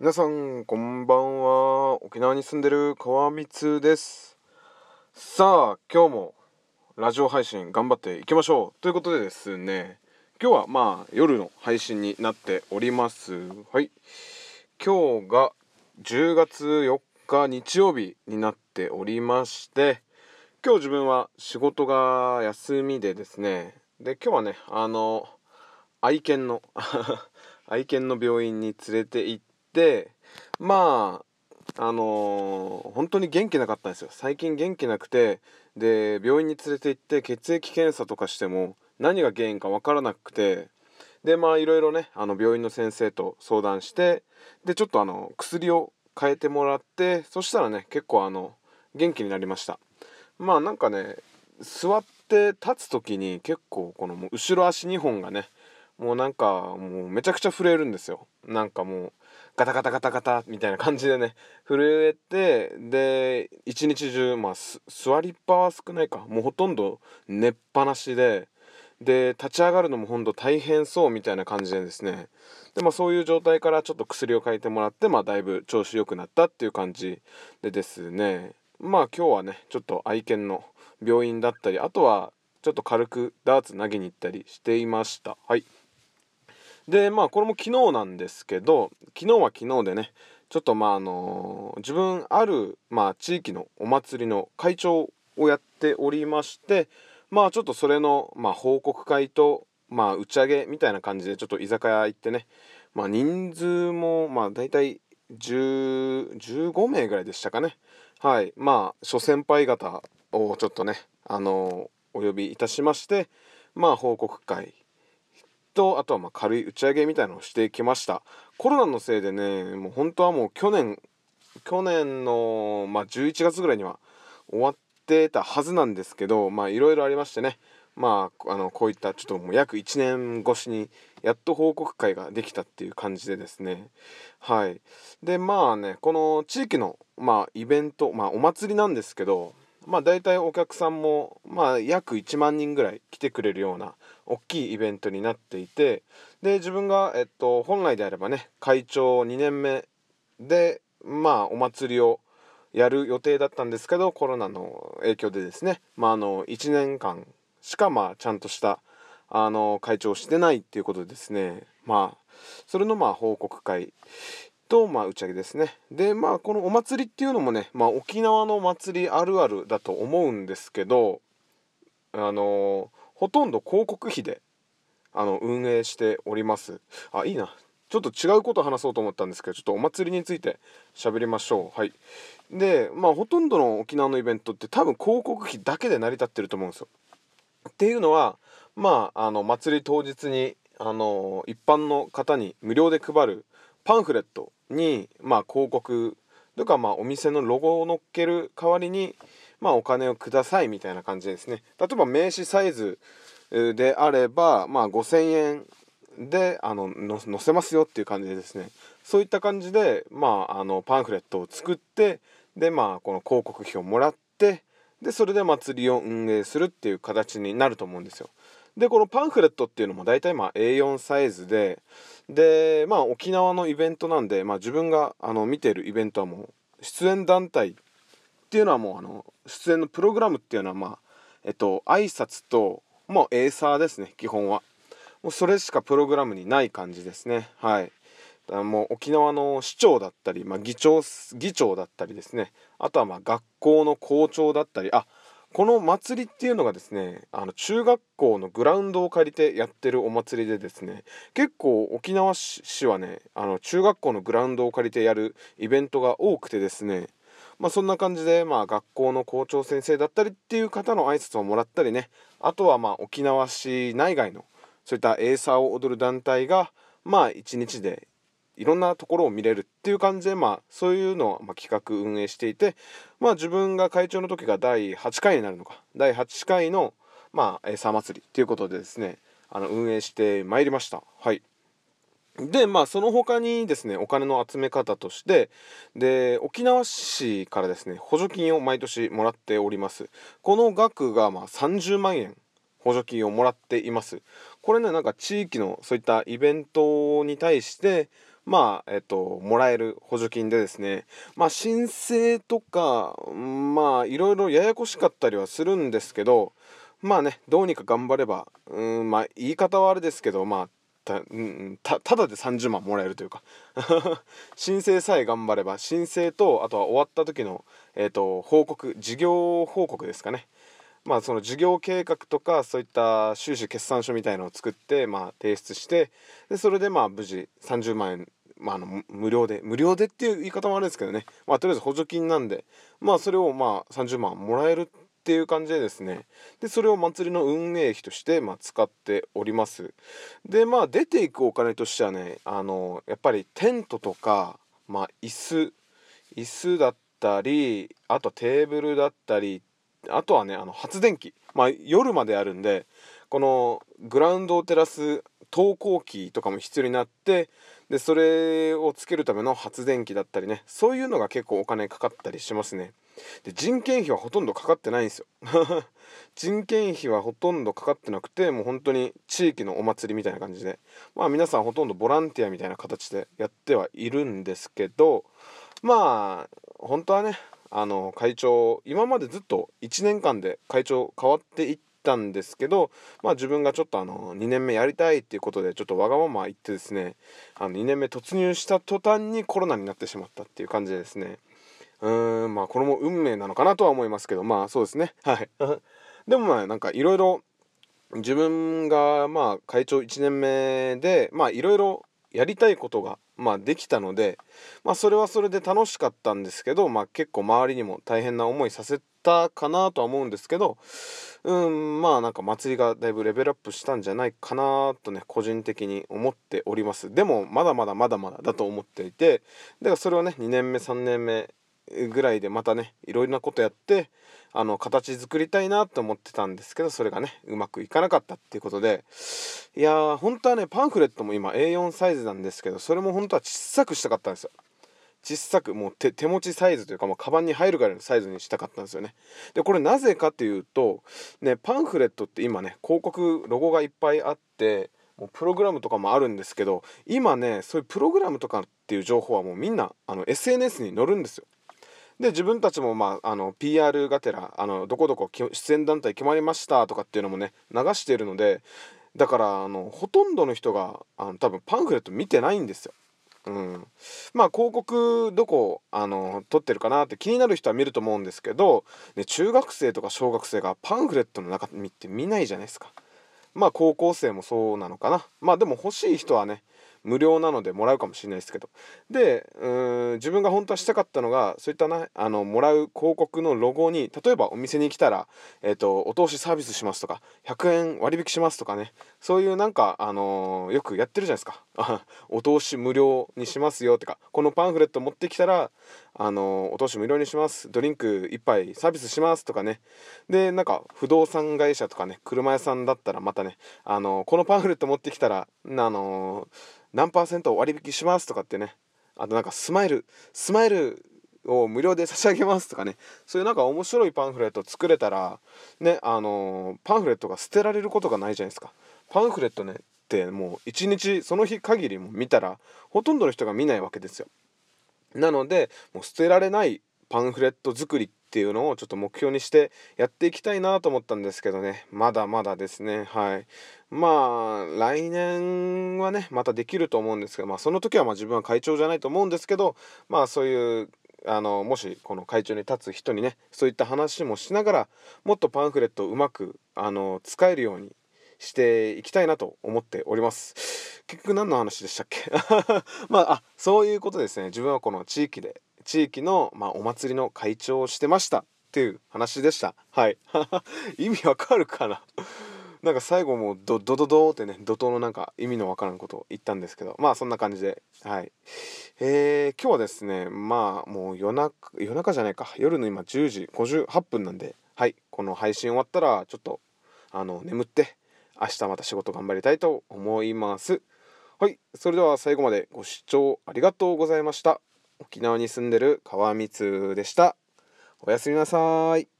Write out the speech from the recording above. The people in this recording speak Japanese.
皆さんこんばんは。沖縄に住んでる川光です。さあ今日もラジオ配信頑張っていきましょう。ということでですね今日はまあ夜の配信になっております。はい。今日が10月4日日曜日になっておりまして今日自分は仕事が休みでですねで今日はねあの愛犬の 愛犬の病院に連れて行ってまああのー、本当に元気なかったんですよ。最近元気なくてで病院に連れて行って血液検査とかしても何が原因か分からなくてでまあいろいろねあの病院の先生と相談してでちょっとあの薬を変えてもらってそしたらね結構あの元気になりました。まあなんかね座って立つ時に結構この後ろ足2本がねもうなんかもうめちゃくちゃ震えるんですよ。なんかもうガタガタガタガタみたいな感じでね。震えてで一日中まあ座りっぱは少ないか。もうほとんど寝っぱなしで。で立ち上がるのもほんと大変そうみたいな感じでですね。でまあそういう状態からちょっと薬を変えてもらってまあだいぶ調子良くなったっていう感じでですね。まあ今日はねちょっと愛犬の病院だったりあとはちょっと軽くダーツ投げに行ったりしていました。はい。でまあこれも昨日なんですけど昨日は昨日でねちょっとまああの自分ある、まあ、地域のお祭りの会長をやっておりましてまあちょっとそれの、まあ、報告会と、まあ、打ち上げみたいな感じでちょっと居酒屋行ってね、まあ、人数もまあ大体15名ぐらいでしたかね。はい。まあ諸先輩方をちょっとねあのお呼びいたしましてまあ報告会とあとはま軽い打ち上げみたいのをしてきました。コロナのせいでねもう本当はもう去年去年の、まあ、11月ぐらいには終わってたはずなんですけどまあいろいろありましてね。まあ、あのこういったちょっともう約1年越しにやっと報告会ができたっていう感じでですね。はい。でまあねこの地域の、まあ、イベントまあお祭りなんですけどまあ大体お客さんも、まあ、約1万人ぐらい来てくれるような大きいイベントになっていてで自分が、えっと、本来であればね会長2年目でまあお祭りをやる予定だったんですけどコロナの影響でですね、まあ、あの1年間しかまあちゃんとしたあの会長をしてないっていうことでですねまあそれのまあ報告会とまあ打ち上げですね。でまあこのお祭りっていうのもね、まあ、沖縄の祭りあるあるだと思うんですけどあのほとんど広告費であの運営しております。あいいな。ちょっと違うこと話そうと思ったんですけどちょっとお祭りについて喋りましょう。はい。でまあほとんどの沖縄のイベントって多分広告費だけで成り立ってると思うんですよ。っていうのはまああの祭り当日にあの一般の方に無料で配るパンフレットにまあ広告とかまあお店のロゴを載っける代わりにまあお金をくださいみたいな感じですね例えば名刺サイズであればまあ5000円であの載せますよっていう感じでですねそういった感じでまああのパンフレットを作ってでまあこの広告費をもらってでそれで祭りを運営するっていう形になると思うんですよ。でこのパンフレットっていうのも大体まあ A4 サイズででまあ沖縄のイベントなんで、まあ、自分があの見てるイベントはもう出演団体っていうのはもうあの出演のプログラムっていうのはまあえっと挨拶ともうエーサーですね基本は。もうそれしかプログラムにない感じですね。はい。もう沖縄の市長だったり、まあ、議長議長だったりですね。あとはまあ学校の校長だったりあこの祭りっていうのがですねあの中学校のグラウンドを借りてやってるお祭りでですね結構沖縄市はねあの中学校のグラウンドを借りてやるイベントが多くてですねまあそんな感じでまあ学校の校長先生だったりっていう方の挨拶をもらったりねあとはまあ沖縄市内外のそういったエーサーを踊る団体がまあ一日でいろんなところを見れるっていう感じで、まあ、そういうのをま企画運営していて、まあ、自分が会長の時が第8回になるのか第8回の、まあ、エーサー祭りっていうことでですねあの運営してまいりました。はいでまあその他にですねお金の集め方としてで沖縄市からですね補助金を毎年もらっております。この額がまあ30万円補助金をもらっています。これねなんか地域のそういったイベントに対してまあえっともらえる補助金でですねまあ申請とかまあいろいろややこしかったりはするんですけどまあねどうにか頑張ればうんまあ言い方はあれですけどまあた,、うん、たただで30万もらえるというか。申請さえ頑張れば申請とあとは終わった時の、えーと、報告事業報告ですかね。まあその事業計画とかそういった収支決算書みたいのを作ってまあ提出してでそれでまあ無事30万円まあ、あの無料で無料でっていう言い方もあるんですけどね。まあとりあえず補助金なんでまあそれをまあ30万もらえるっていう感じでですね。でそれを祭りの運営費として、まあ、使っております。でまあ出ていくお金としてはねあのやっぱりテントとか、まあ、椅子椅子だったりあとテーブルだったりあとはねあの発電機、まあ、夜まであるんでこのグラウンドを照らす投光器とかも必要になってでそれをつけるための発電機だったりねそういうのが結構お金かかったりしますね。で人件費はほとんどかかってないんですよ。人件費はほとんどかかってなくてもう本当に地域のお祭りみたいな感じで。まあ皆さんほとんどボランティアみたいな形でやってはいるんですけどまあ本当はねあの会長今までずっと1年間で会長変わっていったんですけど、まあ、自分がちょっとあの2年目やりたいっていうことでちょっとわがまま言ってですねあの2年目突入した途端にコロナになってしまったっていう感じでですね。うんまあこれも運命なのかなとは思いますけどまあそうですね。はい。でもまあなんかいろいろ自分がまあ会長1年目でまあいろいろやりたいことがまあできたのでまあそれはそれで楽しかったんですけどまあ結構周りにも大変な思いさせたかなとは思うんですけどうんまあなんか祭りがだいぶレベルアップしたんじゃないかなとね個人的に思っております。でもまだまだまだまだだと思っていてだからそれをね2年目3年目ぐらいでまたねいろいろなことやってあの形作りたいなと思ってたんですけどそれがねうまくいかなかったっていうことでいやー本当はねパンフレットも今 A4 サイズなんですけどそれも本当は小さくしたかったんですよ。小さくもう手持ちサイズというかもうカバンに入るぐらいのサイズにしたかったんですよね。でこれなぜかっていうとねパンフレットって今ね広告ロゴがいっぱいあってもうプログラムとかもあるんですけど今ねそういうプログラムとかっていう情報はもうみんなあの SNS に載るんですよ。で自分たちも、まあ、あの PR がてらあのどこどこ出演団体決まりましたとかっていうのもね流しているのでだからあのほとんどの人があの多分パンフレット見てないんですよ。うん、まあ広告どこあの撮ってるかなって気になる人は見ると思うんですけど、ね、中学生とか小学生がパンフレットの中身って見ないじゃないですか。まあ高校生もそうなのかな。まあでも欲しい人はね無料なのでもらうかもしれないですけど。でうん自分が本当はしたかったのがそういったなあのもらう広告のロゴに例えばお店に来たら、えーと、お通しサービスしますとか100円割引しますとかね。そういうなんか、あのー、よくやってるじゃないですか。お通し無料にしますよとかこのパンフレット持ってきたら、あの、お通し無料にします。ドリンク1杯サービスしますとかね。でなんか不動産会社とかね車屋さんだったらまたね、あの、このパンフレット持ってきたらあの何パーセント割引しますとかってね。あとなんかスマイルスマイルを無料で差し上げますとかね。そういうなんか面白いパンフレット作れたらねあの、パンフレットが捨てられることがないじゃないですか。パンフレットねってもう一日その日限りも見たらほとんどの人が見ないわけですよ。なのでもう捨てられないパンフレット作りっていうのをちょっと目標にしてやっていきたいなと思ったんですけどね。まだまだですね。はい。まあ来年はねまたできると思うんですけどまあその時はまあ自分は会長じゃないと思うんですけどまあそういうあのもしこの会長に立つ人にねそういった話もしながらもっとパンフレットをうまくあの使えるようにしていきたいなと思っております。結局何の話でしたっけ？まああそういうことですね。自分はこの地域で地域の、まあ、お祭りの会長をしてました。っていう話でした。はい。意味わかるかな？なんか最後もドドドドってね怒涛のなんか意味のわからんことを言ったんですけど。まあそんな感じで。はい。えー、今日はですねまあもう夜中夜中じゃないか。夜の今10時58分なんで。はい。この配信終わったらちょっとあの眠って明日また仕事頑張りたいと思います。はいそれでは最後までご視聴ありがとうございました。沖縄に住んでる川光でした。おやすみなさい。